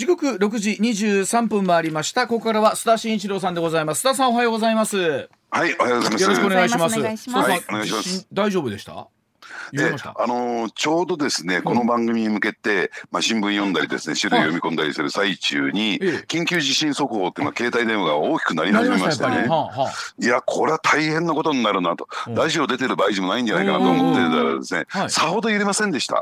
時刻6時23分回りました。ここからは須田慎一郎さんでございます。須田さんおはようございます。はいおはようございます。よろしくお願いします。お願いします。はいお願いします。大丈夫でした？言えました。あのーちょうどですねこの番組に向けて、まあ、新聞読んだりですね資料読み込んだりする最中に、ええ。緊急地震速報っていうのは携帯電話が大きくなり始めましたやっぱり、はあはあ。いやこれは大変なことになるなと、うん。ラジオ出てる場合じゃないんじゃないかなと思ってたらですね、はい。さほど揺れませんでした。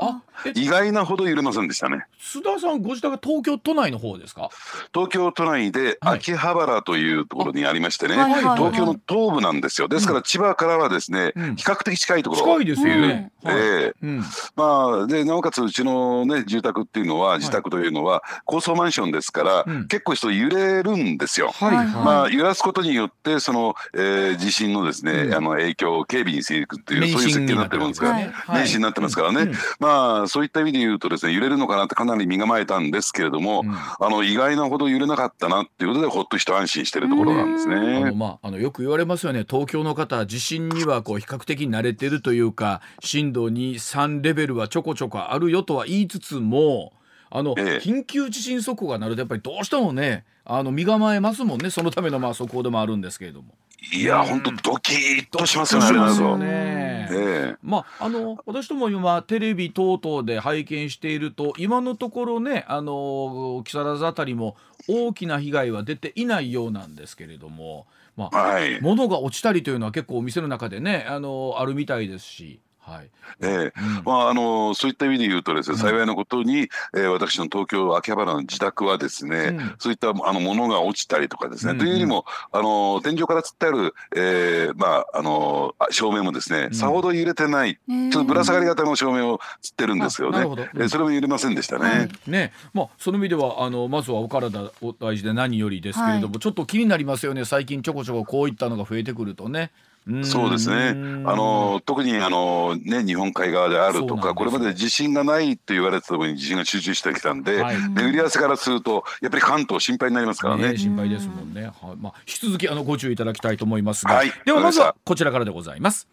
意外なほど揺れませんでしたね。須田さんご自宅は東京都内の方ですか？東京都内ではい。秋葉原というところにありましてね、東京の東部なんですよ。ですから千葉からはですね、うん。比較的近いところ。近いですよね、えはい。えうん。まあ、でなおかつうちの、ね、住宅っていうのは自宅というのは高層マンションですから、うん。結構人揺れるんですよ。はいはい、まあ、揺らすことによってその、えー地震のですね、うん。あの影響を軽微にしていくっていう免そういう設計になってるんですすかね、はい。になってますからね、うん。まあそういった意味で言うとですね揺れるのかなってかなり身構えたんですけれども、うん。あの意外なほど揺れなかったなっていうことでほっと一安心してるところなんですあのね。まあ、あのよく言われますよね。東京の方地震にはこう比較的慣れてるというか震度23レベルはちょこちょこあるよとは言いつつもあの、ええ。緊急地震速報が鳴るとやっぱりどうしてもねあの身構えますもんね。そのためのまあ速報でもあるんですけれども。いや本当ドキッとしますよねますよね。ええ。まあ、あの私ども今テレビ等々で拝見していると今のところねあの木更津あたりも大きな被害は出ていないようなんですけれども、まあ、はい。物が落ちたりというのは結構お店の中でねあのあるみたいですし、はい。ええ。うん。まああのそういった意味で言うとですね、うん。幸いなことに、えー私の東京秋葉原の自宅はですね、うん。そういったあの物が落ちたりとかですね、うんというよりもあの天井からつってある、えーまああのあ照明もですね、ん。さほど揺れてない、ちょっとぶら下がり型の照明をつってるんですよね。あなるほど。えーそれも揺れませんでしたね。はい。ね。まあ、その意味ではあのまずはお体お大事で何よりですけれども、はちょっと気になりますよね。最近ちょこちょここういったのが増えてくるとね。んそうですね。あの特にあのね日本海側であるとか、これまで地震がないと言われてたところに地震が集中してきたんで、はい。巡り合わせからするとやっぱり関東心配になりますからね。ね、心配ですもんね。はい、まあ、引き続きあのご注意いただきたいと思いますが、はい。ではまずはこちらからでございます。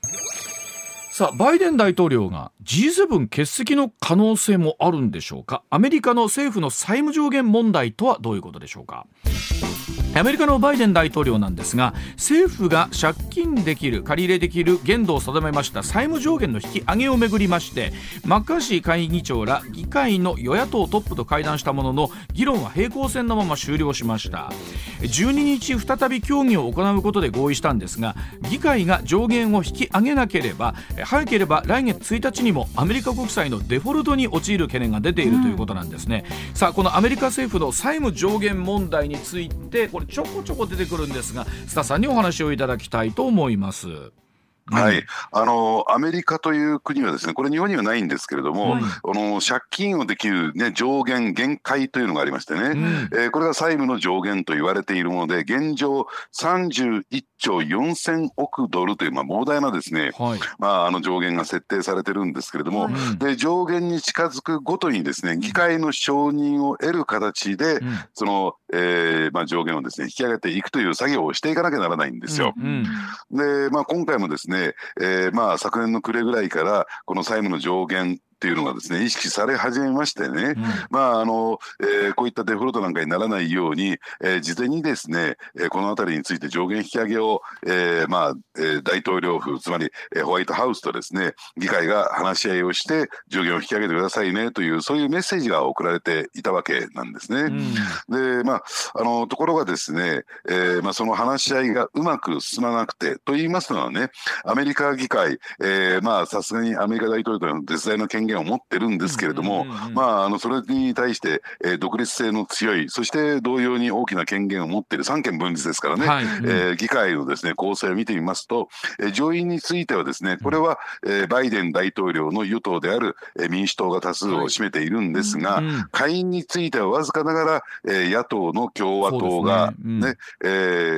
さあバイデン大統領が G7 欠席の可能性もあるんでしょうか？アメリカの政府の債務上限問題とはどういうことでしょうか？アメリカのバイデン大統領なんですが政府が借金できる借り入れできる限度を定めました債務上限の引き上げをめぐりましてマッカーシー下院議長ら議会の与野党トップと会談したものの議論は平行線のまま終了しました。12日再び協議を行うことで合意したんですが議会が上限を引き上げなければ早ければ来月1日にもアメリカ国債のデフォルトに陥る懸念が出ているということなんですね、さあこのアメリカ政府の債務上限問題についてこれちょこちょこ出てくるんですが須田さんにお話をいただきたいと思います。はい、あのアメリカという国はですねこれ日本にはないんですけれども、はい。あの借金をできる、ね、上限限界というのがありましてね、うん。えーこれが債務の上限と言われているもので現状31兆4000億ドルという、まあ、膨大なですね、はい。まあ、あの上限が設定されてるんですけれども、で上限に近づくごとにですね議会の承認を得る形で、うん。その、えーまあ、上限をですね引き上げていくという作業をしていかなきゃならないんですよ。うん。で、まあ、今回もですね、えーまあ、昨年の暮れぐらいからこの債務の上限っていうのがですね意識され始めましてね、うん。まああのえーこういったデフォルトなんかにならないように、えー事前にですね、えーこの辺りについて上限引き上げを、えーまあえー大統領府つまり、えーホワイトハウスとですね議会が話し合いをして上限を引き上げてくださいねというそういうメッセージが送られていたわけなんですね。でまあ、あのところがですね、えーまあ、その話し合いがうまく進まなくてと言いますのはねアメリカ議会、えーまあさすがにアメリカ大統領とのは絶大な権限を持ってるんですけれども、うんうんうんうん。まあ、あのそれに対して、えー独立性の強いそして同様に大きな権限を持っている三権分立ですからね、はい。えー議会のですね構成を見てみますと、えー上院についてはですねこれは、えーバイデン大統領の与党である、えー民主党が多数を占めているんですが、うん下院についてはわずかながら、えー野党の共和党がね。ねえ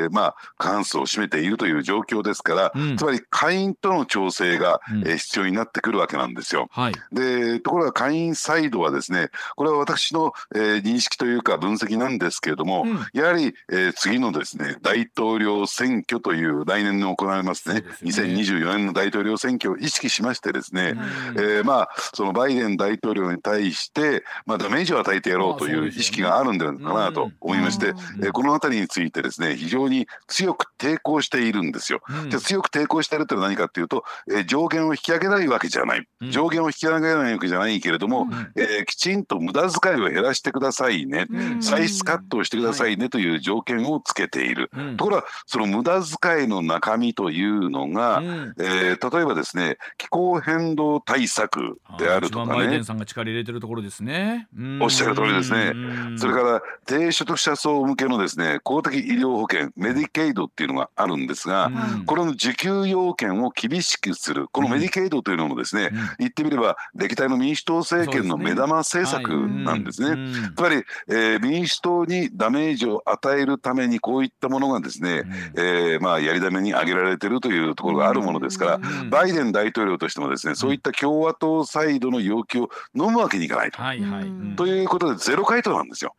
ーまあ過半数を占めているという状況ですから、うん。つまり下院との調整が、うん。えー必要になってくるわけなんですよ。はいででところが下院サイドはですねこれは私の、えー、認識というか分析なんですけれども、うん、やはり、えー、次のですね大統領選挙という来年に行われますね。すね。2024年の大統領選挙を意識しましてですね、うん、えー、まあそのバイデン大統領に対して、まあ、ダメージを与えてやろうという意識があるんではないかなと思いまして、うん、えー、この辺りについてですね非常に強く抵抗しているんですよ。じゃ強く抵抗しているというのは何かというと、えー、上限を引き上げないわけじゃない、上限を引き上げないわけじゃないけれども、えー、きちんと無駄遣いを減らしてくださいね、歳出カットをしてくださいねという条件をつけている。ところがその無駄遣いの中身というのが、えー、例えばですね気候変動対策であるとかね。バイデンさんが力入れてるところですね。おっしゃる通りですね。それから低所得者層向けのですね公的医療保険メディケイドっていうのがあるんですが、これの受給要件を厳しくする。このメディケイドというのもですね、言ってみれば歴代の民主党政権の目玉政策なんですね。つまり、えー、民主党にダメージを与えるためにこういったものがですね、えー、まあやりだめに挙げられているというところがあるものですから、バイデン大統領としてもですねそういった共和党サイドの要求を飲むわけにいかないと。はいはい、ということでゼロ回答なんですよ。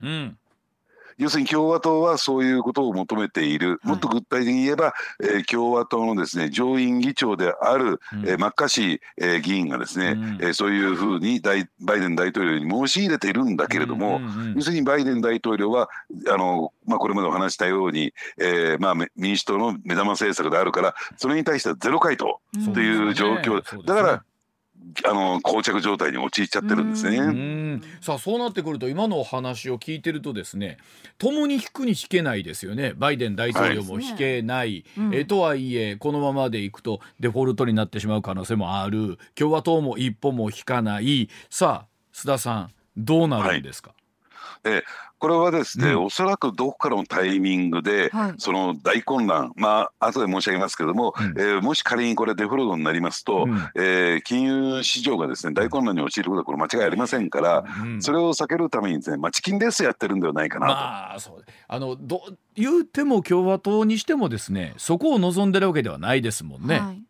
うん要するに共和党はそういうことを求めている、もっと具体的に言えば、えー、共和党のですね上院議長である、うん、えー、マッカーシー、えー、議員がですね、うん、えー、そういうふうに大バイデン大統領に申し入れているんだけれども、要するにバイデン大統領はあの、まあ、これまでお話したように、えーまあ、民主党の目玉政策であるからそれに対してはゼロ回答という状況、ね、だからあの膠着状態に陥っちゃってるんですね。さあそうなってくると今のお話を聞いてるとですね共に引くに引けないですよね。バイデン大統領も引けない、はい、えとはいえこのままでいくとデフォルトになってしまう可能性もある。共和党も一歩も引かない。さあ須田さんどうなるんですか、はい、えこれはですね、うん、おそらくどこかのタイミングで、はい、その大混乱、まあ後で申し上げますけれども、うん、えー、もし仮にこれデフォルトになりますと、うん、えー、金融市場がですね大混乱に陥ることはこれ間違いありませんから、うん、それを避けるためにですね、まあ、チキンレースやってるんではないかなと。まあ、そう。あのど言うても共和党にしてもですねそこを望んでるわけではないですもんね。はい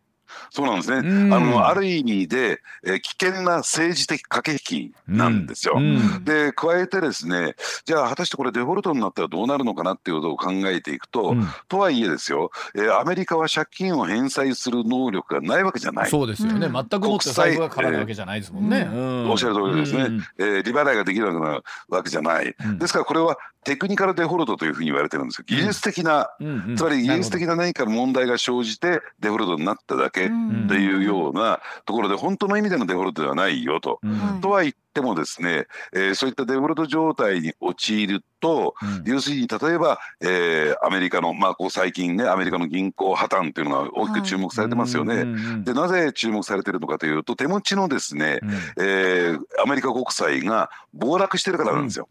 そうなんですね。あのある意味で、えー、危険な政治的駆け引きなんですよ。で加えてですねじゃあ果たしてこれデフォルトになったらどうなるのかなっていうことを考えていくと、うん、とはいえですよ、えー、アメリカは借金を返済する能力がないわけじゃない。そうですよね。全くもって財布が絡むわけじゃないですもんね。おっしゃる通りですね。えー、利払いができるようなわけじゃない。ですからこれはテクニカルデフォルトというふうに言われてるんですよ。技術的な、つまり技術的な何かの問題が生じてデフォルトになっただけっていうようなところで本当の意味でのデフォルトではないよと。とは言ってもですね、えー、そういったデフォルト状態に陥ると、うん、要するに例えば、えー、アメリカの、まあ、こう最近ねアメリカの銀行破綻っていうのが大きく注目されてますよね。はい、でなぜ注目されてるのかというと手持ちのですね、うん、えー、アメリカ国債が暴落してるからなんですよ。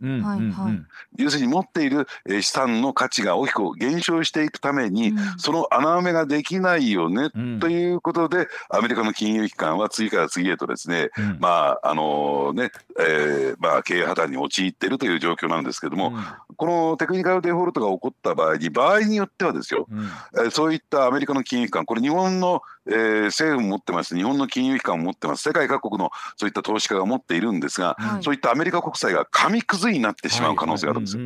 要するに持っている資産の価値が大きく減少していくために、うん、その穴埋めができないよね、ということでアメリカの金融機関は次から次へとですね、まああのねえーまあ、経営破綻に陥っているという状況なんですけども、うん、このテクニカルデフォルトが起こった場合に場合によってはですよ、うん、えー、そういったアメリカの金融機関これ日本の、えー、政府も持ってます日本の金融機関も持ってます世界各国のそういった投資家が持っているんですが、はい、そういったアメリカ国債が紙くずになってしまう可能性があるんですよ。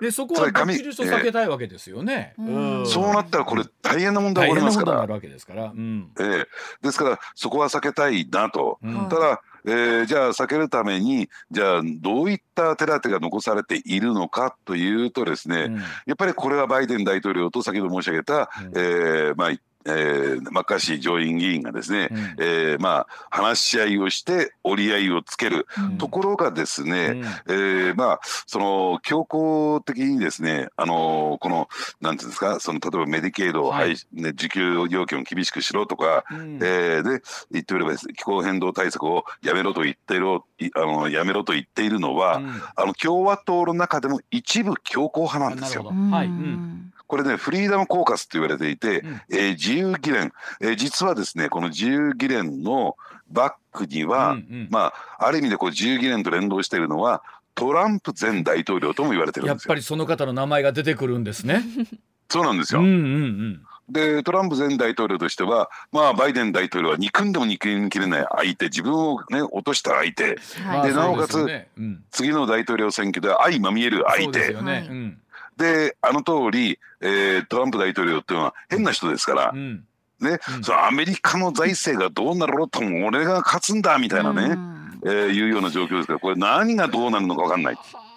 でそこはバッチリと避けたいわけですよね。えー、そうなったらこれ大変な問題起こりますから。わけですから。うん、えー、ですからそこは避けたいなと。うん、ただえー、じゃあ避けるためにじゃあどういった手立てが残されているのかというとですね、うん、やっぱりこれはバイデン大統領と先ほど申し上げた、うん、えー、まあえー、マッカーシー上院議員がですね、うん、えー、まあ、話し合いをして折り合いをつける、うん、ところがですね、うん、えー、まあ、その強硬的にですね、あのこのなんていうんですかその例えばメディケイドを、はい。ね、受給要件を厳しくしろとか、うん、えー、で言ってみれば気候変動対策をやめろと言っているあのやめろと言っているのは、あの共和党の中でも一部強硬派なんですよ。はい、うんこれねフリーダムコーカスと言われていて、うん、えー、自由議連、えー、実はですねこの自由議連のバックには、うんうん、まあある意味でこう自由議連と連動しているのはトランプ前大統領とも言われてるんですやっぱりその方の名前が出てくるんですね。そうなんですよ。うんうんうん。でトランプ前大統領としては、まあ、バイデン大統領は憎んでも憎みきれない相手自分を、ね、落とした相手、まあでなおかつ、ね。うん。次の大統領選挙では相まみえる相手。そうであの通り、えートランプ大統領っていうのは変な人ですから、うん。ねうん。そのアメリカの財政がどうなろうとも俺が勝つんだみたいなね、うん。えーいうような状況ですからこれ何がどうなるのか分かんない。はあ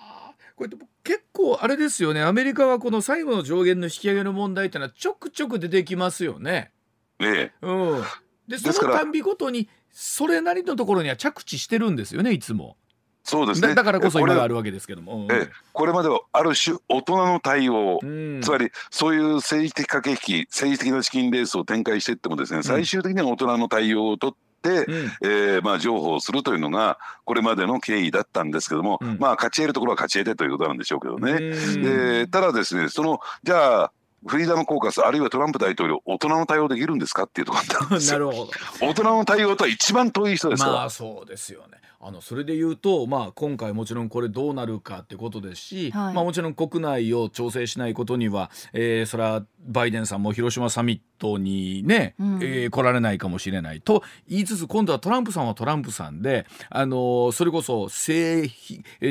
これ結構あれですよね。アメリカはこの最後の上限の引き上げの問題っていうのはちょくちょく出てきますよね。ねうん、でそですからのたんびごとにそれなりのところには着地してるんですよねいつも。そうですねだだからこそ今があるわけですけども。うんええこれまではある種大人の対応、うんつまりそういう政治的駆け引き政治的な資金レースを展開していってもですね最終的には大人の対応を取って、うんえーまあ、譲歩をするというのがこれまでの経緯だったんですけども、うんまあ勝ち得るところは勝ち得てということなんでしょうけどね。うんでただですねそのじゃあフリーダムコーカスあるいはトランプ大統領大人の対応できるんですかっていうところなんですよ。なるほど。大人の対応とは一番遠い人ですから。まあそうですよね。あのそれで言うと、まあ、今回もちろんこれどうなるかってことですし、はい。まあ、もちろん国内を調整しないことには、えーそれはバイデンさんも広島サミットにね、うん。えー来られないかもしれないと言いつつ今度はトランプさんはトランプさんで、あのーそれこそ性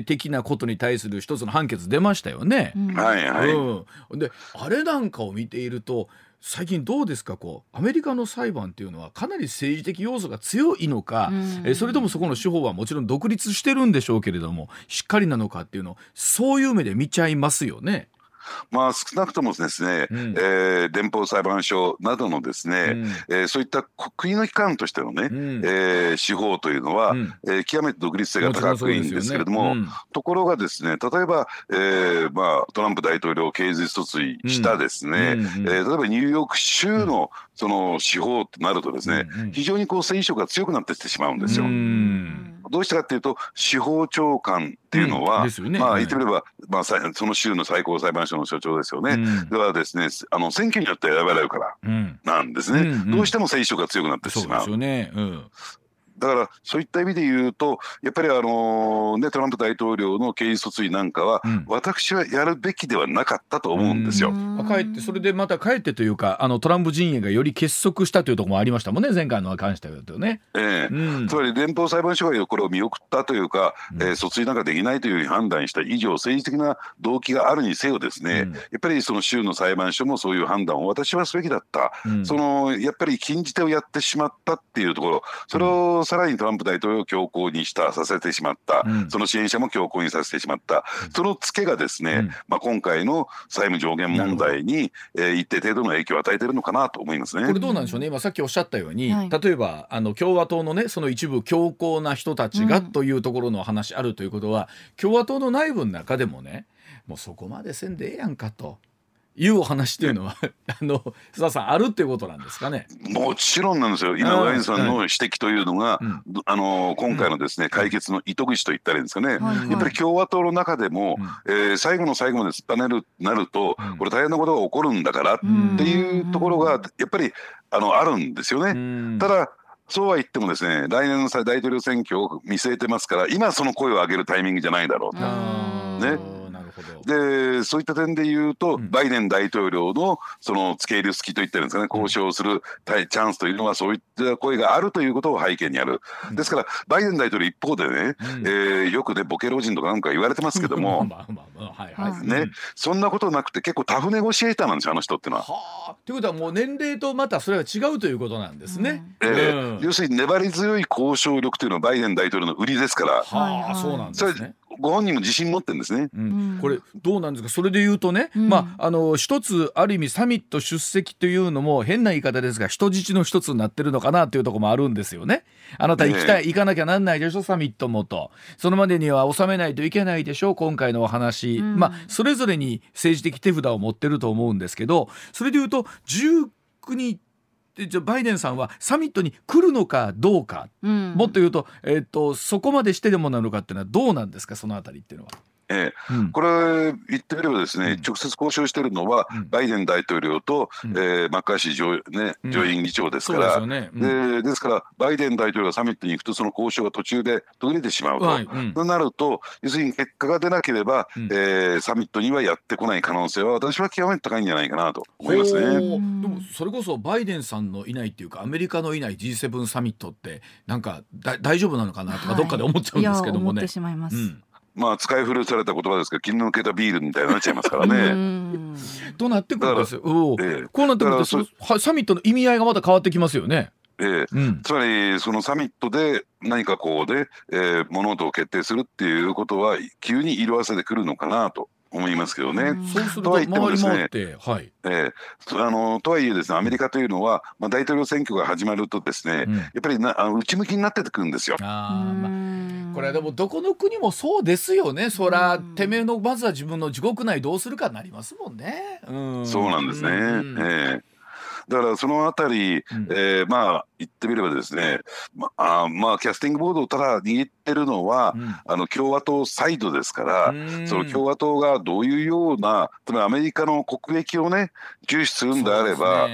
的なことに対する一つの判決出ましたよね。うん。はいはい、うん、であれなんかを見ていると最近どうですかこうアメリカの裁判っていうのはかなり政治的要素が強いのか、うんえそれともそこの司法はもちろん独立してるんでしょうけれどもしっかりなのかっていうのをそういう目で見ちゃいますよね。まあ少なくともですね、うん。えー連邦裁判所などのですね、うん。えーそういった国の機関としてのね、うん。えー司法というのは、うん。えー極めて独立性が高くいいんですけれども、もちろんそうですよね。ところがですね例えば、えーまあ、トランプ大統領を刑事訴追したですね、うんえー例えばニューヨーク州のその司法となるとですね、非常にこう政治色が強くなってきてしまうんですよ。うんどうしてかっていうと司法長官っていうのは、うんね。まあはい。言ってみれば、まあ、さその州の最高裁判所の所長ですよね。うんではですねあの選挙によって選ばれるからうん。なんですね、うんうん。どうしても政治色が強くなってしまう。そうですよね。うんだからそういった意味で言うとやっぱりあのねトランプ大統領の刑事訴追なんかは、うん。私はやるべきではなかったと思うんですよ。かえってそれでまたかえってというかあのトランプ陣営がより結束したというところもありましたもんね前回のは関してはね。ええ。うん。つまり連邦裁判所がこれを見送ったというか、うん。えー訴追なんかできないというふうに判断した以上政治的な動機があるにせよですね、うん。やっぱりその州の裁判所もそういう判断を私はすべきだった、うん。そのやっぱり禁じ手をやってしまったっていうところそれをさらにトランプ大統領を強硬にしたさせてしまった、うん。その支援者も強硬にさせてしまった、そのツケがですね、うん。まあ、今回の債務上限問題に、えー一定程度の影響を与えているのかなと思いますね。これどうなんでしょうね。今さっきおっしゃったように、はい。例えばあの共和党のねその一部強硬な人たちがうんというところの話あるということは、共和党の内部の中でもねもうそこまでせんでええやんかというお話というのは あの須田さんあるっていうことなんですかね？もちろんなんですよ、今、うん上井さんの指摘というのが、うん。どあの今回のですね、解決の糸口と言ったらいいんですかね、はいはい。やっぱり共和党の中でも、うん。えー最後の最後まで突っぱねるなると、うん。これ、大変なことが起こるんだからっんていうところが、やっぱりあのあるんですよね。うん。ただそうは言ってもですね来年の大統領選挙を見据えてますから今その声を上げるタイミングじゃないだろうと。ね。でそういった点で言うと、うん。バイデン大統領のその付け入る隙といったんですかね。交渉する対チャンスというのはそういった声があるということを背景にある、うん。ですからバイデン大統領一方でね、うん。えーよくねボケ老人とかなんか言われてますけども。ねうん。そんなことなくて結構タフネゴシエーターなんですよあの人っていうのは。はあ。ということはもう年齢とまたそれは違うということなんですね。え要するに粘り強い交渉力というのはバイデン大統領の売りですから。はあそうなんですね。ご本人も自信持ってるんですね。うん。うん。これどうなんですか？それで言うとね、うん。まああの一つある意味サミット出席というのも変な言い方ですが人質の一つになってるのかなというところもあるんですよね。あなた行きたい、行かなきゃなんないでしょサミットもと。そのまでには収めないといけないでしょ今回のお話、うん。まあそれぞれに政治的手札を持ってると思うんですけどそれで言うと19日バイデンさんはサミットに来るのかどうか、うん。もっと言うと,、えっとそこまでしてでもなのかっていうのはどうなんですか？そのあたりっていうのは。ええ、うん、これ言ってみればですね、うん、直接交渉しているのは、バイデン大統領と、うん、えー、マッカーシー上,、ね、上院議長ですから、ですでですからバイデン大統領がサミットに行くとその交渉が途中で途切れてしまうと、はい。となると要するに結果が出なければ、うん、えー、サミットにはやってこない可能性は私は極めて高いんじゃないかなと思いますね。でもそれこそバイデンさんのいないっていうかアメリカのいない G7 サミットってなんかだ大丈夫なのかなとかどっかで思っちゃうんですけどもね。はい。うん。まあ使い古された言葉ですけど気の抜けたビールみたいになっちゃいますからね。となってくるんですよ。ええ、こうなってくるとサミットの意味合いがまた変わってきますよね。えうん、つまりそのサミットで何かこうで、えー、物事を決定するっていうことは急に色あせてくるのかなと思いますけどね。そうするとは言ってもですね、はい、えー、あのとはいえですねアメリカというのは、まあ、大統領選挙が始まるとですね、うん、やっぱりなあの内向きになってくるんですよ。あまあ、これはでもどこの国もそうですよね。そらてめえのまずは自分の自国内どうするかになりますもんね。うん。そうなんですね。えーだからそのあたり、うん、えー、まあ言ってみればですね、まあ、まあキャスティングボードをただ握ってるのは、うん、あの共和党サイドですから、その共和党がどういうようなつまりアメリカの国益をね重視するんであれば。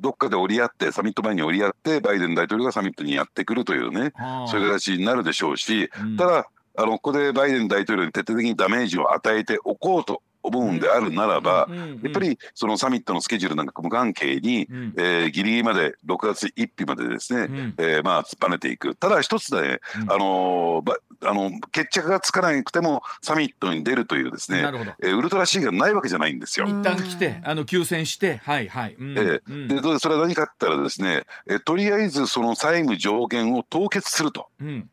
どっかで折り合ってサミット前に折り合ってバイデン大統領がサミットにやってくるというねそういう形になるでしょうし、うん、ただあのここでバイデン大統領に徹底的にダメージを与えておこうと思うんであるならば、やっぱりそのサミットのスケジュールなんか無関係に、うん、えー、ギリギリまで6月1日までですね、うん、えー、まあ突っぱねていく。ただ一つで、うん、あのあの決着がつかなくてもサミットに出るというですね、えー、ウルトラ C がないわけじゃないんですよ。一旦来てあの休戦してはいはい。うん、えー、でそれは何かって言ったらですね、えー、とりあえずその債務上限を凍結すると。うん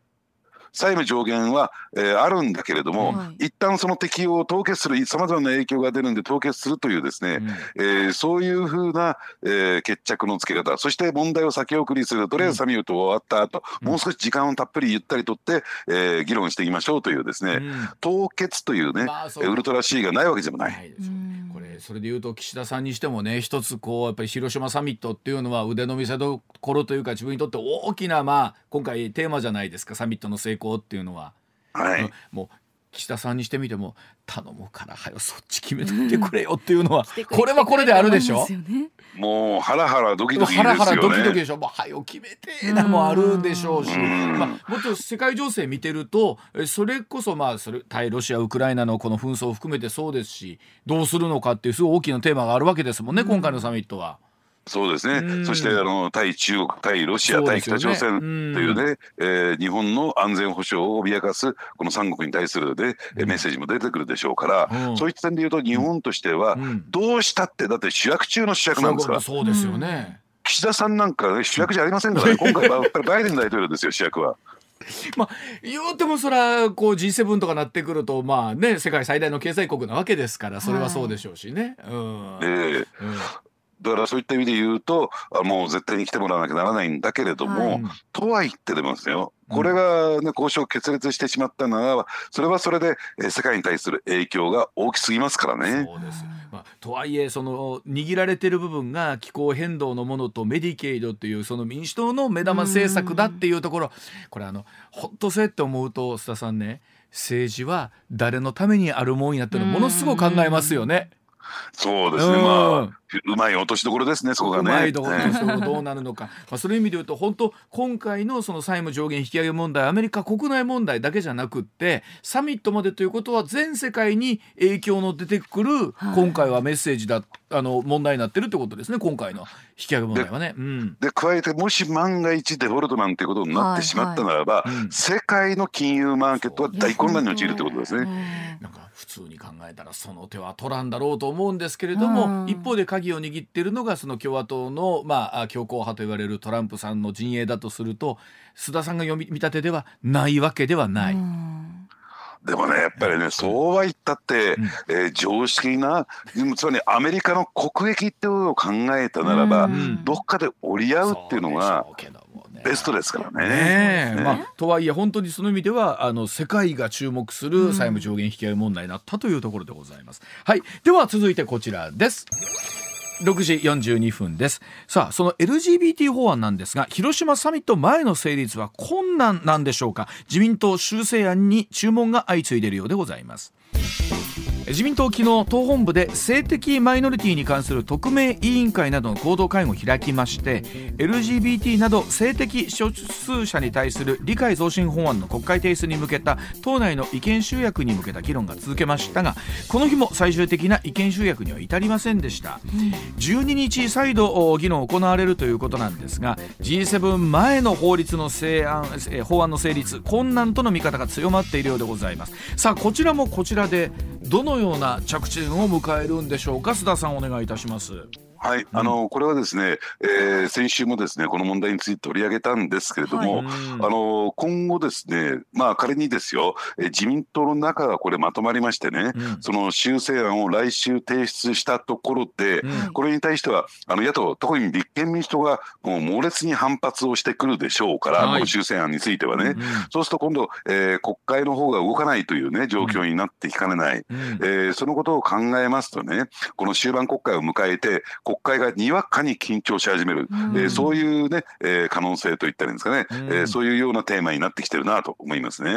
債務上限は、えー、あるんだけれども、はい、一旦その適用を凍結するさまざまな影響が出るんで凍結するというですね、うん、えー、そういうふうな、えー、決着のつけ方。そして問題を先送りする。とりあえずサミット終わった後、うん、もう少し時間をたっぷりゆったりとって、えー、議論していきましょうというですね、うん、凍結というね、まあ、ウルトラ C がないわけでもない。ないそれでいうと岸田さんにしてもね一つこうやっぱり広島サミットっていうのは腕の見せ所というか自分にとって大きなまあ今回テーマじゃないですかサミットの成功っていうのは。はい、もう岸田さんにしてみても頼むからはよそっち決めといてくれよっていうのは、うん、これはこれであるでしょ？もうハラハラドキドキ、ね、ハラハラドキドキでしょ。もうはよ決めてなもあるでしょうし、まあもっと世界情勢見てるとそれこそまあそれ対ロシアウクライナのこの紛争を含めてそうですし、どうするのかっていうすごい大きなテーマがあるわけですもんね、今回のサミットは。そうですね、そしてあの対中国、対ロシア、対北朝鮮というね、うえー、日本の安全保障を脅かすこの三国に対するで、うん、メッセージも出てくるでしょうから、うん、そういった点で言うと、日本としては、どうしたって、だって主役中の主役なんですから。そうですよね。岸田さんなんか、ね、主役じゃありませんからね、今回はやっぱりバイデン大統領ですよ、主役は。まあ、言うてもそらこう G7 とかなってくるとまあね世界最大の経済国なわけですからそれはそうでしょうしね。はい、うん、えー、うんだからそういった意味で言うとあもう絶対に来てもらわなきゃならないんだけれども、はい、とは言ってでもですよ。これが、ね、交渉決裂してしまったならそれはそれで、え世界に対する影響が大きすぎますからね。そうです。まあ、とはいえその握られてる部分が気候変動のものとメディケイドというその民主党の目玉政策だっていうところ。これあの本当そうやって思うと須田さんね政治は誰のためにあるもんやってのものすごく考えますよね。そうですね、まあうまい落としどころですねそこがね。うまいところどうなるのか、まあそういう意味で言うと本当今回のその債務上限引き上げ問題アメリカ国内問題だけじゃなくってサミットまでということは全世界に影響の出てくる、今回はメッセージだあの問題になってるってことですね今回の引き上げ問題はね。でうん、で加えてもし万が一デフォルトなんていうことになってしまったならば、はい。はい、世界の金融マーケットは大混乱に陥るってことですね。なんか普通に考えたらその手は取らんだろうと思うんですけれども、一方で鍵を握っているのがその共和党の、まあ、強硬派と言われるトランプさんの陣営だとすると須田さんが読み見立てではないわけではない。でもねやっぱりね、そうは言ったって、うん、えー、常識なつまりアメリカの国益っていうのを考えたならば、うん、どっかで折り合うっていうのが。ベストですからね。ねまあ、とはいえ本当にその意味ではあの世界が注目する債務上限引き上げ問題になったというところでございます。はい、では続いてこちらです。6時42分です。さあその LGBT 法案なんですが広島サミット前の成立は困難なんでしょうか？自民党修正案に注文が相次いでいるようでございます自民党昨日党本部で性的マイノリティに関する特命委員会などの合同会合を開きまして LGBT など性的少数者に対する理解増進法案の国会提出に向けた党内の意見集約に向けた議論が続けましたがこの日も最終的な意見集約には至りませんでした、12日再度議論行われるということなんですが G7 前の法律の成案法案の成立困難との見方が強まっているようでございます。さあこちらもこちらでどのような着地点を迎えるんでしょうか。須田さんお願いいたします。はい、あのこれはですね、えー、先週もですねこの問題について取り上げたんですけれども、はい、あの今後ですね、まあ仮にですよ、えー、自民党の中がこれまとまりましてね、うん、その修正案を来週提出したところで、うん、これに対してはあの野党特に立憲民主党がもう猛烈に反発をしてくるでしょうから、はい、この修正案についてはね、うん、そうすると今度、えー、国会の方が動かないというね状況になってきかねない、うん、えー、そのことを考えますとねこの終盤国会を迎えて国会がにわかに緊張し始める、うん、えー、そういうね、えー、可能性といったらいいんですかね、うん、えー、そういうようなテーマになってきてるなと思いますね。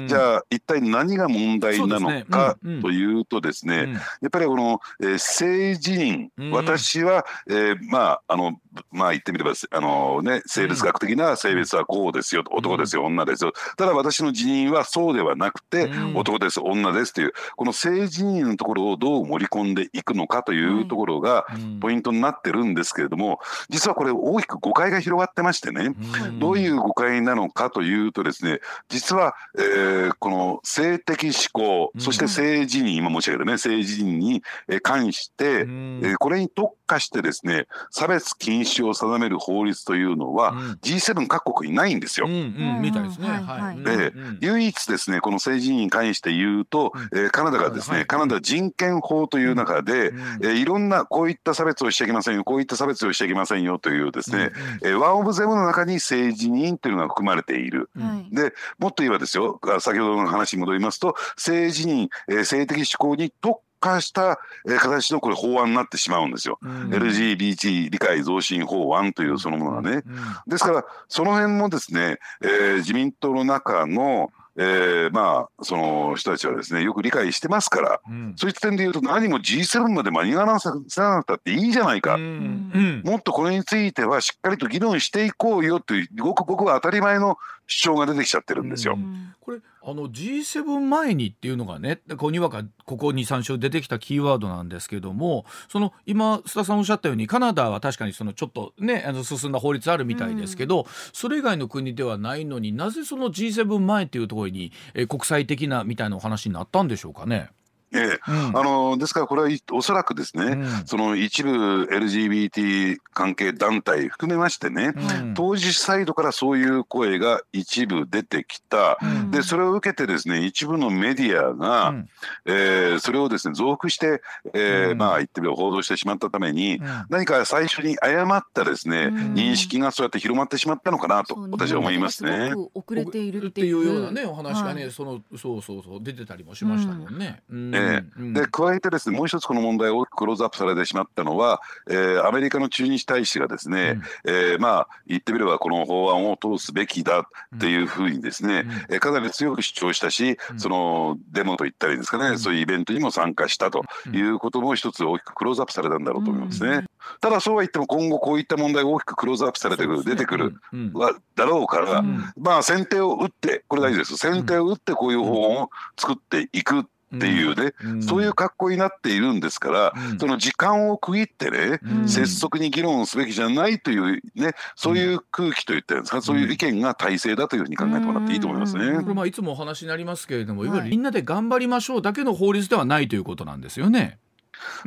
うん、じゃあ一体何が問題なのかというとですね、ねやっぱりこの、えー、性自認、私は、えー、まああのまあ言ってみればあのね生物学的な性別はこうですよ男ですよ女ですよ。ただ私の自認はそうではなくて、男です女ですというこの性自認のところをどう盛り込んでいくのかというところがポイントになってるんですけれども実はこれ大きく誤解が広がってましてね、どういう誤解なのかというとですね実は、えー、この性的思考そして性自認、今申し上げたね性自認に関して、えー、これに特化してですね差別禁止を定める法律というのは、うん、G7 各国にないんですよ。みたいですね。はい、で、唯一ですねこの政治に関して言うと、えー、カナダがですね、カナダ人権法という中で、えー、いろんなこういった差別をしちゃいけませんよこういった差別をしちゃいけませんよというですね、えー、ワン・オブ・ゼムの中に政治人というのが含まれている。でもっと言えばですよ先ほどの話に戻りますと政治人、えー、性的指向に特化した形のこれ法案になってしまうんですよ。うん、LGBT 理解増進法案というそのものがね。ですからその辺もですね、えー、自民党の中のえー、まあその人たちはですねよく理解してますから、うん、そういった点で言うと何も G7 まで間に合わなくたっていいじゃないか、うん、もっとこれについてはしっかりと議論していこうよというごくごく当たり前の主張が出てきちゃってるんですよ。うん、これあの G7 前にっていうのがねこうにわかここ23週出てきたキーワードなんですけどもその今須田さんおっしゃったようにカナダは確かにそのちょっとねあの進んだ法律あるみたいですけど、うん、それ以外の国ではないのになぜその G7 前っていうところに、え国際的なみたいなお話になったんでしょうかね？ええ、うん、あのですからこれはおそらくですね、うん、その一部 LGBT 関係団体含めましてね、うん、当事サイドからそういう声が一部出てきた、でそれを受けてですね一部のメディアが、うん、えー、それをですね増幅して、えーまあ言ってみれば報道してしまったために、何か最初に誤ったですね、認識がそうやって広まってしまったのかなと私は思いますね。遅れているっていうようなねお話がね、はい、そのそうそうそう出てたりもしましたもんね。うんえー、で加えてですねもう一つこの問題をクローズアップされてしまったのは、えー、アメリカの駐日大使がですね、うん、えー、まあ言ってみればこの法案を通すべきだっていうふうにですね、うん、かなり強く主張したし、うん、そのデモといったらいいんですかね、うん、そういうイベントにも参加したということも一つ大きくクローズアップされたんだろうと思いますね。ただそうは言っても今後こういった問題が大きくクローズアップされてくる、ね、出てくる、はだろうから、まあ先手を打ってこれ大事です先手を打ってこういう法案を作っていく。っていうね、うん、そういう格好になっているんですから、うん、その時間を区切ってね、うん、拙速に議論をすべきじゃないというね、そういう空気といったんですか、そういう意見が大勢だというふうに考えてもらっていいと思いますね。これまあいつもお話になりますけれども、いわゆるみんなで頑張りましょうだけの法律ではないということなんですよね。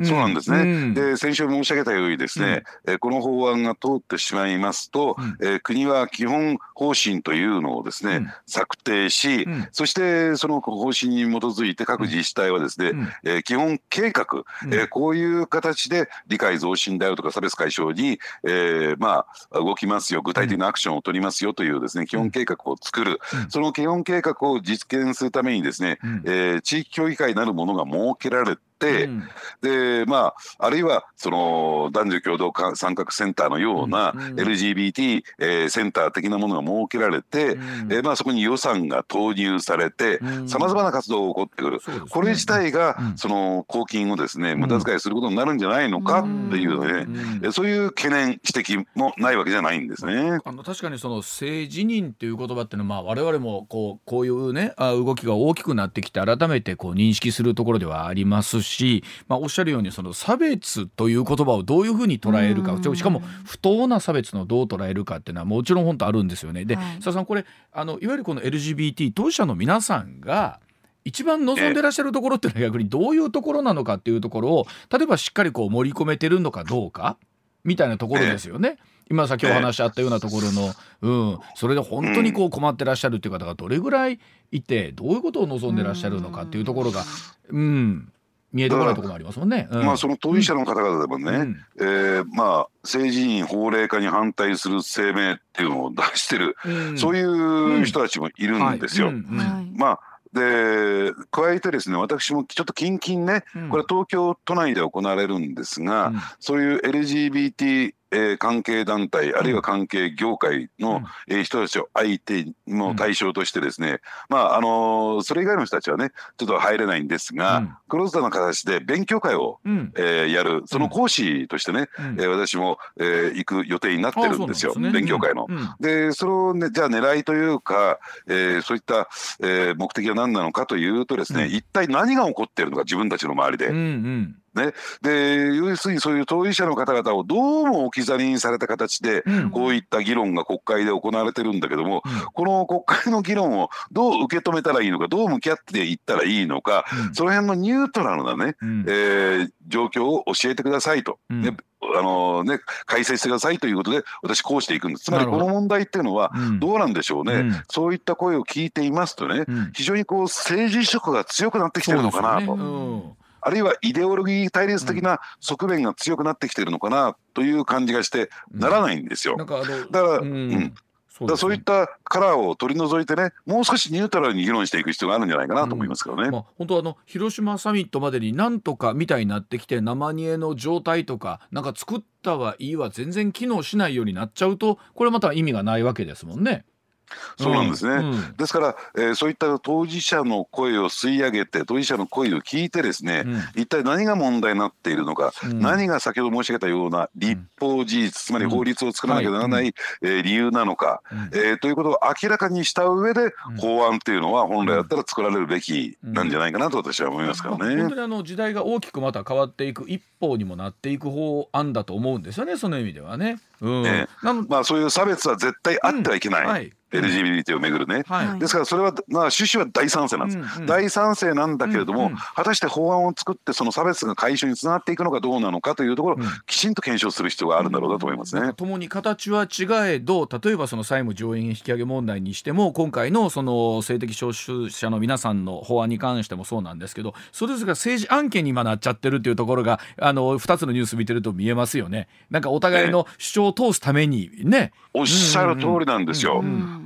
そうなんですね、うん、で先週申し上げたようにですね、うん、えこの法案が通ってしまいますと、うん、え国は基本方針というのをですね、うん、策定し、そしてその方針に基づいて各自治体はですね、うん、えー、基本計画、えー、こういう形で理解増進だよとか差別解消に、えー、まあ動きますよ具体的なアクションを取りますよというですね基本計画を作る、その基本計画を実現するためにですね、えー、地域協議会なるものが設けられて、うん、でまああるいはその男女共同参画センターのような LGBT、えー、センター的なものが設けられて、えー、まあそこに予算が投入されてさまざまな活動が起こってくる、ね、これ自体がその公金をですね無駄遣いすることになるんじゃないのかっていうね、そういう懸念指摘もないわけじゃないんですね。あの確かにその性自認っていう言葉っていうのは、まあ、我々もこうこういうね動きが大きくなってきて改めてこう認識するところではありますし、まあ、おっしゃるようにその差別という言葉をどういうふうに捉えるかしかも不当な差別のどう捉えるかっていうのはもちろん本当あるんですよね。で、はい、佐さんこれあのいわゆるこの LGBT 当事者の皆さんが一番望んでらっしゃるところっていうのは逆にどういうところなのかっていうところを例えばしっかりこう盛り込めてるのかどうかみたいなところですよね。今先お話しあったようなところの、うん、それで本当にこう困ってらっしゃるっていう方がどれぐらいいてどういうことを望んでらっしゃるのかっていうところが、うん、見えてこないところもありますもんね。うん、まあその当事者の方々でもね、うん、えー、まあ政治院法令化に反対する声明っていうのを出してる、うん、そういう人たちもいるんですよ。まあで加えてですね私もちょっと近々ね、これ東京都内で行われるんですが、そういう LGBT えー、関係団体あるいは関係業界の、えー、人たちを相手の対象としてですね、まああのー、それ以外の人たちはねちょっと入れないんですが、うん、クローズドな形で勉強会を、うん、えー、やるその講師としてね、うん、えー、私も、えー、行く予定になってるんですよ、ね、勉強会の。でそれを、ね、じゃあ狙いというか、えー、そういった、えー、目的は何なのかというとですね、一体何が起こっているのか自分たちの周りで。うんうんね、で要するにそういう当事者の方々をどうも置き去りにされた形で、こういった議論が国会で行われてるんだけども、うん、この国会の議論をどう受け止めたらいいのかどう向き合っていったらいいのか、うん、その辺のニュートラルなね、うん、えー、状況を教えてくださいと。ねあのね、解説してくださいということで私こうしていくんです。つまりこの問題っていうのはどうなんでしょうね、うん、そういった声を聞いていますとね、うん、非常にこう政治色が強くなってきてるのかなと。あるいはイデオロギー対立的な側面が強くなってきてるのかなという感じがしてならないんですよ。だから、うんそう、ね、そういったカラーを取り除いてねもう少しニュートラルに議論していく必要があるんじゃないかなと思いますけどね。うんまあ、本当あの広島サミットまでになんとかみたいになってきて生煮えの状態とかなんか作ったはいいわ全然機能しないようになっちゃうとこれまた意味がないわけですもんね。そうなんですね、うん、ですから、えー、そういった当事者の声を吸い上げて当事者の声を聞いてですね、うん、一体何が問題になっているのか、うん、何が先ほど申し上げたような立法事実、つまり法律を作らなきゃならない、はい、えー、理由なのか、えー、ということを明らかにした上で、法案っていうのは本来だったら作られるべきなんじゃないかなと私は思いますからね。本当にあの時代が大きくまた変わっていく一方にもなっていく法案だと思うんですよねその意味ではね。うん。えー、まあそういう差別は絶対あってはいけない。はい LGBT をめぐるね、はい、ですからそれは、まあ、趣旨は大賛成なんです、うんうん、大賛成なんだけれども、うんうん、果たして法案を作ってその差別が解消につながっていくのかどうなのかというところ、うん、きちんと検証する必要があるんだろうなと思いますね。ともに形は違えど例えばその債務上限引き上げ問題にしても今回のその性的少数者の皆さんの法案に関してもそうなんですけどそれぞれが政治案件に今なっちゃってるっていうところがあの2つのニュース見てると見えますよね。なんかお互いの主張を通すためにね。おっしゃる通りなんですよ。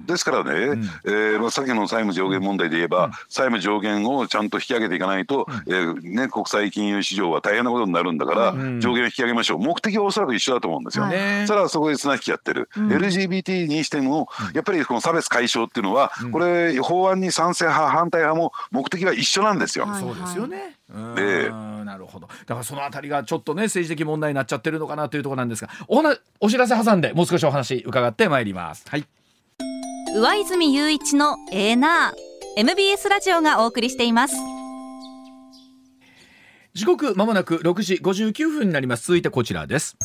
ですからね、うん、えー、まあ、さっきの債務上限問題で言えば、うん、債務上限をちゃんと引き上げていかないと、うん、えー、ね、国際金融市場は大変なことになるんだから、上限を引き上げましょう。目的はおそらく一緒だと思うんですよ。それはそこで綱引きやってる、LGBT にしてもやっぱりこの差別解消っていうのは、これ法案に賛成派反対派も目的は一緒なんですよ。そうですよね。でなるほど。だからそのあたりがちょっとね政治的問題になっちゃってるのかなというところなんですがおなお知らせ挟んでもう少しお話伺ってまいります。はい上泉雄一のエーナー。MBS ラジオがお送りしています。時刻まもなく6時59分になります。続いてこちらです。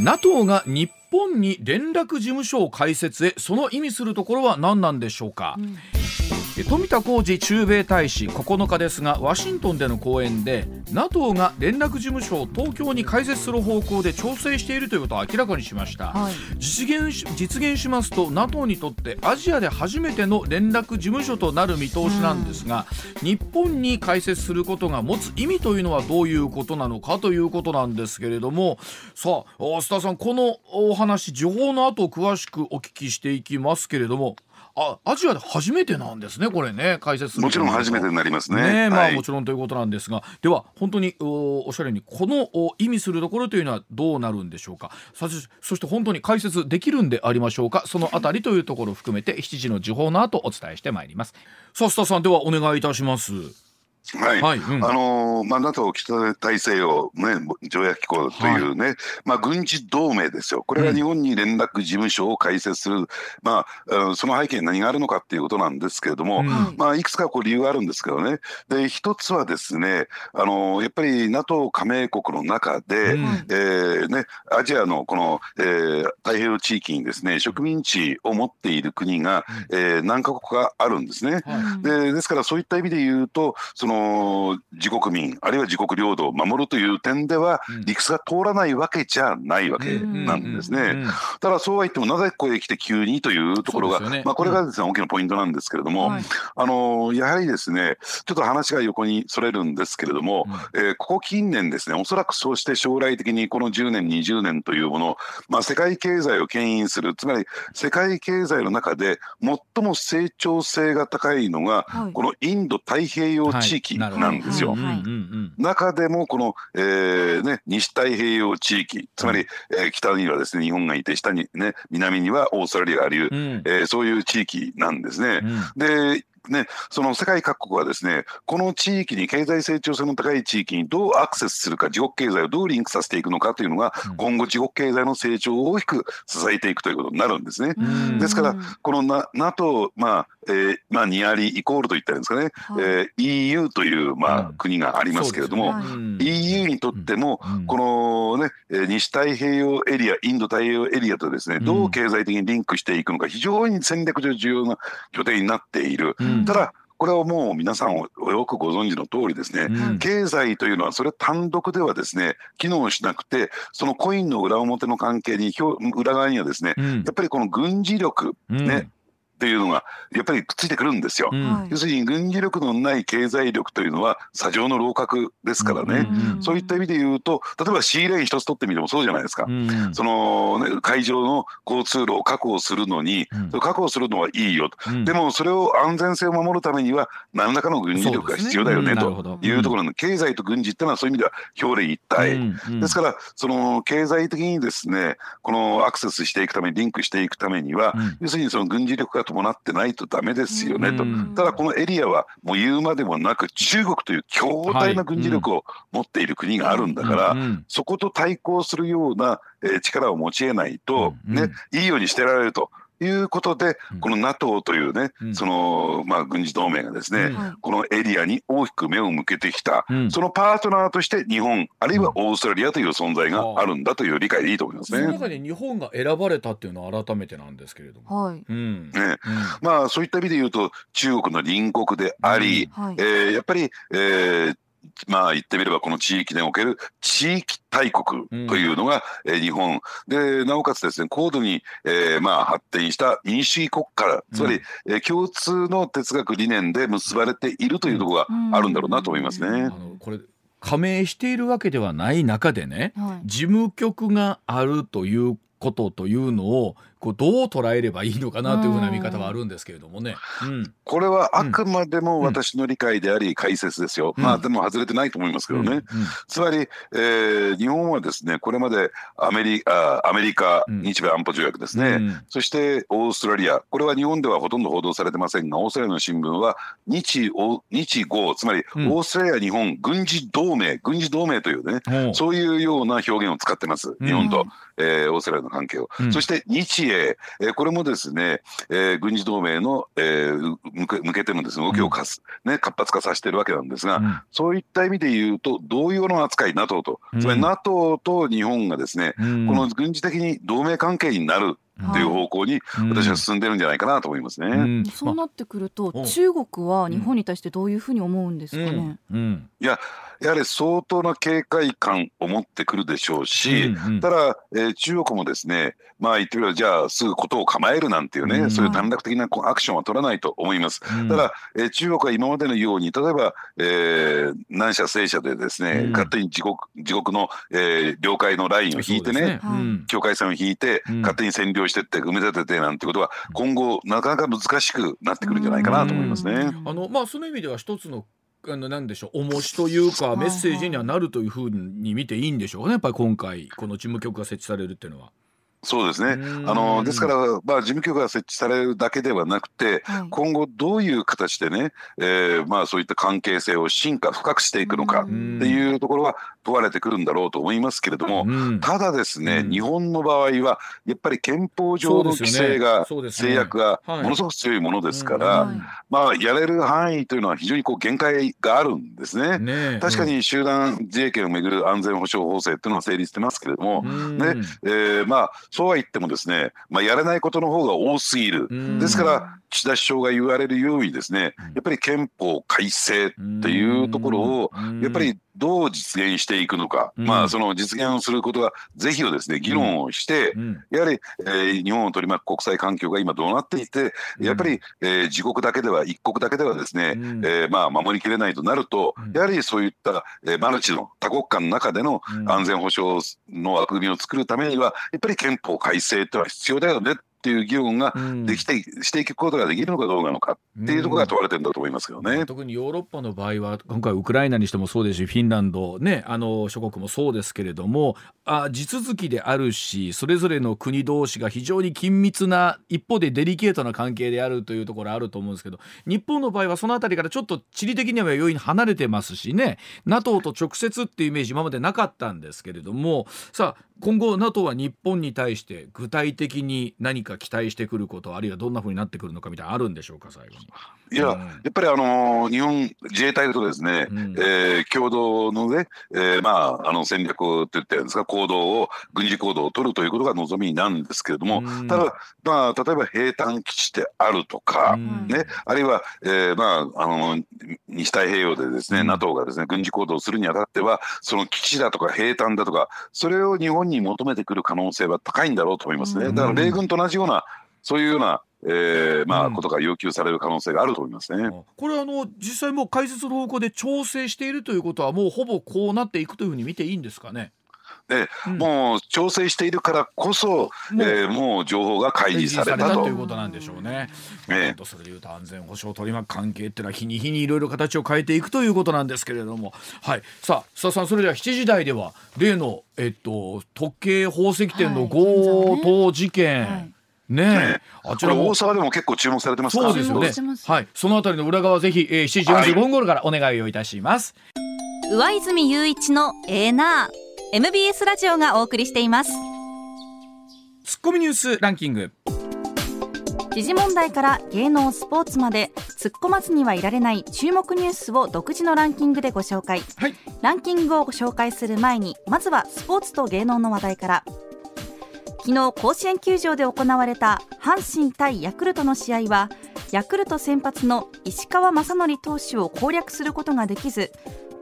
NATO が日本に連絡事務所を開設へ。その意味するところは何なんでしょうか、うん富田浩二駐米大使9日ですがワシントンでの講演で NATO が連絡事務所を東京に開設する方向で調整しているということを明らかにしました、はい、実現実現しますと NATO にとってアジアで初めての連絡事務所となる見通しなんですが、うん、日本に開設することが持つ意味というのはどういうことなのかということなんですけれどもさあ須田さんこのお話情報の後詳しくお聞きしていきますけれどもあアジアで初めてなんですねこれね解説するもちろん初めてになりますね。ねまあ、はい。もちろんということなんですが。では本当におおっしゃるようにこのお意味するところというのはどうなるんでしょうか。そして本当に解説できるんでありましょうか。そのあたりというところを含めて7時の時報の後お伝えしてまいります。さあスタさんではお願いいたしますはい、はいうん。あのーまあ、NATO 北大西洋、ね、条約機構というね、まあ、軍事同盟ですよ、これが日本に連絡事務所を開設する、まあ、うんその背景に何があるのかっていうことなんですけれども、うん。まあ、いくつかこう理由があるんですけどね、で一つはですね、あのーやっぱり NATO 加盟国の中で、うん。えーね、アジアのこの、えー太平洋地域にですね植民地を持っている国が、えー何カ国かあるんですね。はい。でですからそういった意味で言うとその自国民あるいは自国領土を守るという点ではうん。理屈が通らないわけじゃないわけなんですね。うんただそうは言ってもなぜここへ来て急にというところが、ね。まあ、これがですね、大きなポイントなんですけれども、はい。あのやはりですねちょっと話が横にそれるんですけれども、えーここ近年ですねおそらくそうして将来的にこの10年20年というもの、まあ、世界経済を牽引するつまり世界経済の中で最も成長性が高いのが、はい。このインド太平洋地域はいなんですよ。中でもこの、えーね、西太平洋地域つまり、えー北にはですね日本がいて下にね南にはオーストラリアがある、うん。えーそういう地域なんですね。うん。でね、その世界各国はですねこの地域に経済成長性の高い地域にどうアクセスするか自国経済をどうリンクさせていくのかというのが、うん。今後自国経済の成長を大きく支えていくということになるんですね。うん。ですからこのな NATO、まあえーまあ、ニアリイコールといったらいいんですかね、はい。えー EU という、まあうん国がありますけれども、ね。うん。EU にとっても、うん。このね、えー西太平洋エリア、インド太平洋エリアとですね、うん。どう経済的にリンクしていくのか、非常に戦略上重要な拠点になっている。うん。ただ、これはもう皆さんおよくご存知の通りですね、うん。経済というのはそれ単独ではですね機能しなくてそのコインの裏表の関係に表裏側にはですねうん。やっぱりこの軍事力うん。ねっていうのがやっぱりくっついてくるんですよ。うん。はい。要するに軍事力のない経済力というのは砂上の楼閣ですからね、うんそういった意味で言うと例えばシーレーン一つ取ってみてもそうじゃないですか。うんその、ね、海上の交通路を確保するのに、確保するのはいいよと、うん。でもそれを安全性を守るためには何らかの軍事力が必要だよねというところなので、経済と軍事っていうのはそういう意味では表裏一体。うんうん。ですからその経済的にですねこのアクセスしていくためにリンクしていくためには、うん。要するにその軍事力が伴ってないとダメですよねと、うん。ただこのエリアはもう言うまでもなく中国という強大な軍事力を持っている国があるんだから、そこと対抗するような、えー力を持ち得ないと、うん。ねいいようにしてられるということで、うん。この NATO というね、うん。そのまあ、軍事同盟がですね、このエリアに大きく目を向けてきた、うん。そのパートナーとして日本あるいはオーストラリアという存在があるんだという理解でいいと思いますね。その中で日本が選ばれたっていうのは改めてなんですけれども。はい。うん。ね。うん。まあそういった意味で言うと中国の隣国であり、はい。えーやっぱり、えーまあ言ってみればこの地域における地域大国というのが、えー日本。でなおかつですね高度に、えーまあ発展した民主主義国家つまり、えー共通の哲学理念で結ばれているというところがあるんだろうなと思いますね。あのこれ加盟しているわけではない中でねはい。事務局があるということというのをこうどう捉えればいいのかなというふうな見方はあるんですけれどもね。うん。これはあくまでも私の理解であり解説ですよ。うん。まあでも外れてないと思いますけどね。うん。つまり、えー日本はですねこれまでアメリあアメリカ、うん。日米安保条約ですね、うん。そしてオーストラリア。これは日本ではほとんど報道されてませんがオーストラリアの新聞は日欧日豪つまりうん。オーストラリア日本軍事同盟軍事同盟というねそういうような表現を使ってます。うん。日本と、えーオーストラリアの関係を、うん。そして日英、えーこれもですね、えー軍事同盟の、えー向け向けてのですね動きをかす、ね、活発化させてるわけなんですが、うん。そういった意味で言うと、同様の扱い、NATO と、うん。つまり NATO と日本がですね、うん。この軍事的に同盟関係になるという方向に、私は進んでるんじゃないかなと思いますね。うん。そうなってくると、う。ん中国は日本に対してどういうふうに思うんですかね？うんやはり相当な警戒感を持ってくるでしょうし、うんうん。ただ、えー中国もですね、まあ言ってみれば、じゃあすぐことを構えるなんていうね、うん。そういう短絡的なこうアクションは取らないと思います。うん。ただ、えー中国は今までのように、例えば、えー南社、西社でですね、うん。勝手に自国自国の、えー領海のラインを引いてね、ですうん。境界線を引いて、うん。勝手に占領してって、埋め立ててなんてことは、今後、なかなか難しくなってくるんじゃないかなと思いますね。あのまあその意味では一つのあのなんでしょう重しというかメッセージにはなるというふうに見ていいんでしょうねやっぱり今回この事務局が設置されるっていうのは。そうですね。うん。あのですから、まあ、事務局が設置されるだけではなくて、はい。今後どういう形でね、えーまあ、そういった関係性を進化深くしていくのかってんいうところは問われてくるんだろうと思いますけれども、うん。ただですね、うん。日本の場合はやっぱり憲法上の規制が、そうですよね。制約がはい。ものすごく強いものですから、うん。まあ、やれる範囲というのは非常にこう限界があるんですね。ねえ。確かに集団自衛権をめぐる安全保障法制っていうのは成立してますけれども、うん。ねえーまあ、そうは言ってもですね、まあ、やれないことの方が多すぎる。うん。ですから、岸田首相が言われるようにですね、やっぱり憲法改正っていうところを、うん。やっぱりどう実現していくのか、うん。まあ、その実現をすることが是非をですね、議論をして、うん。やはり、えー日本を取り巻く国際環境が今どうなっていて、うん。やっぱり、えー自国だけでは、一国だけではですね、うん。えーまあ、守りきれないとなると、うん。やはりそういった、えーマルチの多国間の中でのうん。安全保障の枠組みを作るためには、やっぱり憲法改正ってのは必要だよねっていう議論がうん。できて、していくことができるのかどうなのかっていうところが問われてるんだと思いますけどね。特にヨーロッパの場合は今回ウクライナにしてもそうですしフィンランド、ね、あの諸国もそうですけれどもあ地続きであるしそれぞれの国同士が非常に緊密な一方でデリケートな関係であるというところあると思うんですけど日本の場合はその辺りからちょっと地理的には容易に離れてますしね NATO と直接っていうイメージ今までなかったんですけれどもさあ今後 NATO は日本に対して具体的に何か期待してくることあるいはどんなふうになってくるのかみたいなのあるんでしょうか最後に。いや、うん。やっぱりあのー日本自衛隊とですね、うん。えー共同のね、えーまあ、あの戦略と言ってるんですか、行動を、軍事行動を取るということが望みなんですけれども、うん。ただ、まあ、例えば兵隊基地であるとか、うん。ね、あるいは、えーまあ、あの西太平洋でですね、うん。NATO がですね軍事行動をするにあたっては、その基地だとか兵隊だとか、それを日本に求めてくる可能性は高いんだろうと思いますね。うん。だから米軍と同じような、そういうような、えーまあ、うん。ことが要求される可能性があると思いますね。これはあの実際もう解説の方向で調整しているということはもうほぼこうなっていくというふうに見ていいんですかね？で、うん。もう調整しているからこそ、もうえーもう情報が開示されたと。という。ことなんでしょうね。まあええ。本当それでいうと安全保障取り巻く関係っていうのは日に日にいろいろ形を変えていくということなんですけれども、はい。さあ須田さんそれでは7時台では例のえっと時計宝石店の強盗事件、はいねえあちらも阪でも結構注目されてますか？らそうですよね。はい。そのあたりの裏側ぜひ、えー、7時45分頃からお願いをいたします。上泉雄一のエーナー MBS ラジオがお送りしていますツッコミニュースランキング。時事問題から芸能スポーツまで突っ込まずにはいられない注目ニュースを独自のランキングでご紹介はい。ランキングをご紹介する前にまずはスポーツと芸能の話題から昨日甲子園球場で行われた阪神対ヤクルトの試合はヤクルト先発の石川雅規投手を攻略することができず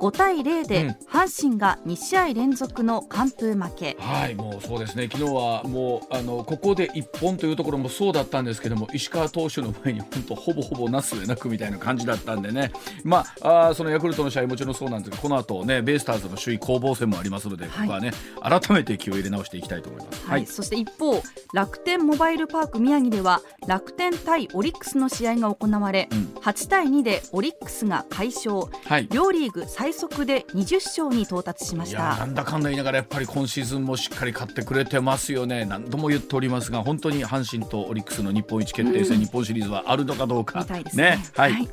5対0うんで阪神が2試合連続の完封負け、はい、もうそうですね。昨日はもうあのここで一本というところもそうだったんですけども、石川投手の前に本当ほぼほぼなすなくみたいな感じだったんでね。まああーそのヤクルトの試合もちろんそうなんですが、この後ねベイスターズの首位攻防戦もありますので、ここはね改めて気を入れ直していきたいと思います。はい、そして一方楽天モバイルパーク宮城では楽天対オリックスの試合が行われ、うん。8対2でオリックスが快勝。はい。両リーグ最速で20勝に到達しましいやーなたんだかんだ言いながらやっぱり今シーズンもしっかり勝ってくれてますよね。何度も言っておりますが本当に阪神とオリックスの日本一決定戦、日本シリーズはあるのかどうか。はい、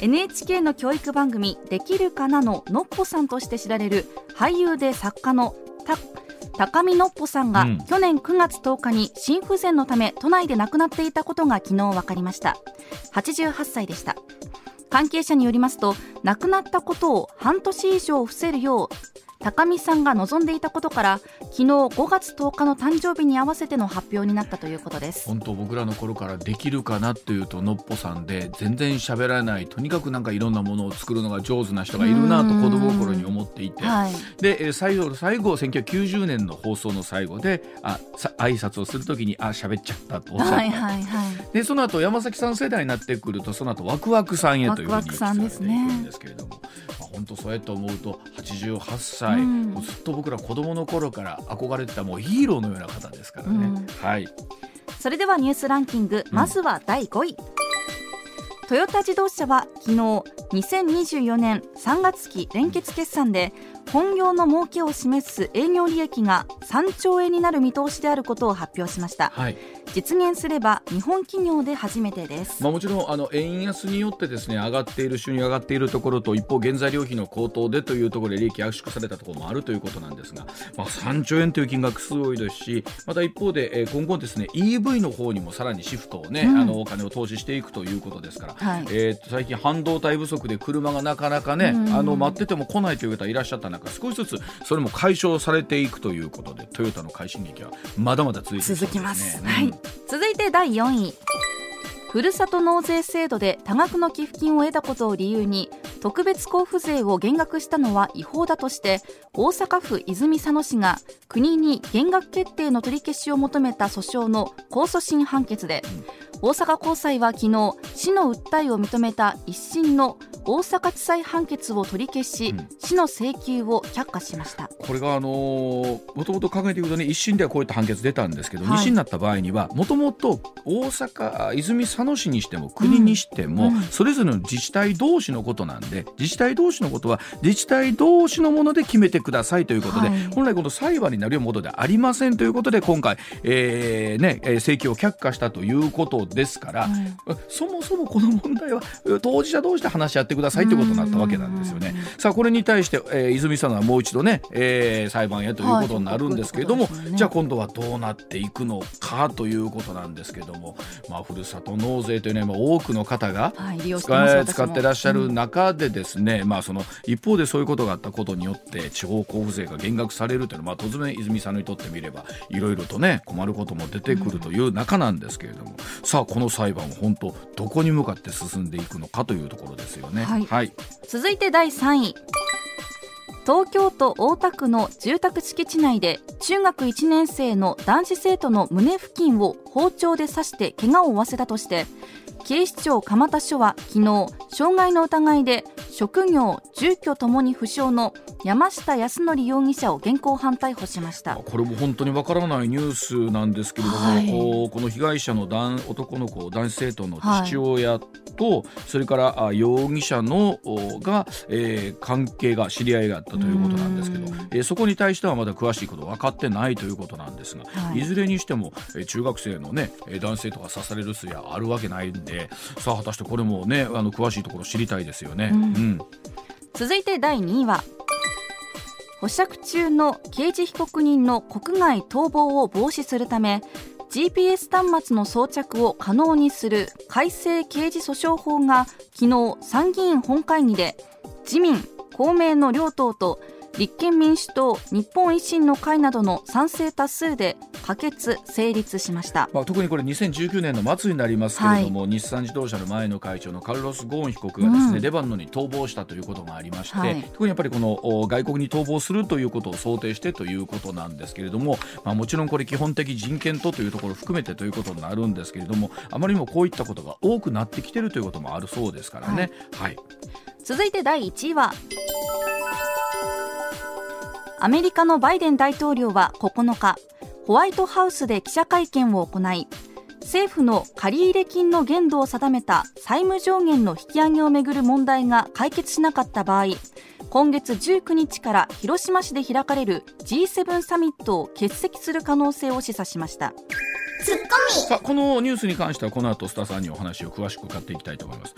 NHK の教育番組「できるかな」ののっぽさんとして知られる俳優で作家のた高見のっぽさんが、うん。去年9月10日に心不全のため都内で亡くなっていたことが昨日分かりました。88歳でした。関係者によりますと亡くなったことを半年以上伏せるよう高見さんが望んでいたことから昨日5月10日の誕生日に合わせての発表になったということです。本当僕らの頃からできるかなっていうとのっぽさんで全然喋らないとにかくなんかいろんなものを作るのが上手な人がいるなと子供心に思っていて、はい、で最後最後1990年の放送の最後であさ挨拶をするときにあ喋っちゃったとおっしゃった、はいはいはい、でその後山崎さん世代になってくるとその後ワクワクさんへというふうに言われていくんですけれども。本当そうやって思うと88歳、うん、ずっと僕ら子供の頃から憧れてたもうヒーローのような方ですからね、うん、はい。それではニュースランキングまずは第5位、うん、トヨタ自動車は昨日2024年3月期連結決算で本業の儲けを示す営業利益が3兆円になる見通しであることを発表しました、はい、実現すれば日本企業で初めてです、まあ、もちろんあの円安によってですね上がっている収入上がっているところと一方原材料費の高騰でというところで利益圧縮されたところもあるということなんですが、まあ、3兆円という金額すごいですしまた一方で、えー、今後ですね EV の方にもさらにシフトをね、うん、あのお金を投資していくということですから、はい、えー、最近半導体不足で車がなかなかね、うん、あの待ってても来ないという方いらっしゃった中少しずつそれも解消されていくということでトヨタの快進撃はまだまだ続いて、ね、続きます、はい、続いて第4位。ふるさと納税制度で多額の寄付金を得たことを理由に特別交付税を減額したのは違法だとして大阪府泉佐野市が国に減額決定の取り消しを求めた訴訟の控訴審判決で大阪高裁は昨日市の訴えを認めた一審の大阪地裁判決を取り消し、うん、市の請求を却下しました。これがあのもともと考えていくとね一審ではこういった判決出たんですけど、はい、二審になった場合にはもともと大阪泉佐野市にしても国にしても、うん。うん、それぞれの自治体同士のことなんで自治体同士のことは自治体同士のもので決めてくださいということで、はい、本来この裁判になるようなことではありませんということで今回、えーね、請求を却下したということですから、そもそもこの問題は当事者同士で話し合ってくださいということになったわけなんですよね。さあこれに対して、えー、泉さんはもう一度ね、えー、裁判へということになるんですけれども、はいね、じゃあ今度はどうなっていくのかということなんですけれども、まあ、ふるさと納税というのは多くの方が使,、はい、使ってらっしゃる中でですね、うん、まあ、その一方でそういうことがあったことによって地方交付税が減額されるというのは、まあ、当然泉さんにとってみればいろいろとね困ることも出てくるという中なんですけれども、うん、さあこの裁判は本当どこに向かって進んでいくのかというところですよね。はい、はい、続いて第3位。東京都大田区の住宅敷地内で中学1年生の男子生徒の胸付近を包丁で刺して怪我を負わせたとして警視庁蒲田署は昨日傷害の疑いで職業住居ともに不詳の山下康則容疑者を現行犯逮捕しました。これも本当にわからないニュースなんですけれども、はい、この被害者の男の子男子生徒の父親と、はい、それから容疑者のが、えー、関係が知り合いがあったということなんですけど、えー、そこに対してはまだ詳しいこと分かってないということなんですが、はい、いずれにしても、えー、中学生のね男性とか刺される筋はあるわけないんでさあ果たしてこれもねあの詳しいところ知りたいですよね。うん、うん。続いて第2位は保釈中の刑事被告人の国外逃亡を防止するため GPS 端末の装着を可能にする改正刑事訴訟法が昨日参議院本会議で自民公明の両党と立憲民主党、日本維新の会などの賛成多数で可決・成立しました、まあ、特にこれ2019年の末になりますけれども、はい、日産自動車の前の会長のカルロス・ゴーン被告がですね、うん、レバノンに逃亡したということがありまして、はい、特にやっぱりこの外国に逃亡するということを想定してということなんですけれども、まあ、もちろんこれ基本的人権とというところを含めてということになるんですけれどもあまりにもこういったことが多くなってきているということもあるそうですからね。はい、はい、続いて第1位はアメリカのバイデン大統領は9日ホワイトハウスで記者会見を行い政府の借入金の限度を定めた債務上限の引き上げをめぐる問題が解決しなかった場合今月19日から広島市で開かれる G7 サミットを欠席する可能性を示唆しました。さあこのニュースに関してはこの後スタさんにお話を詳しく伺っていきたいと思います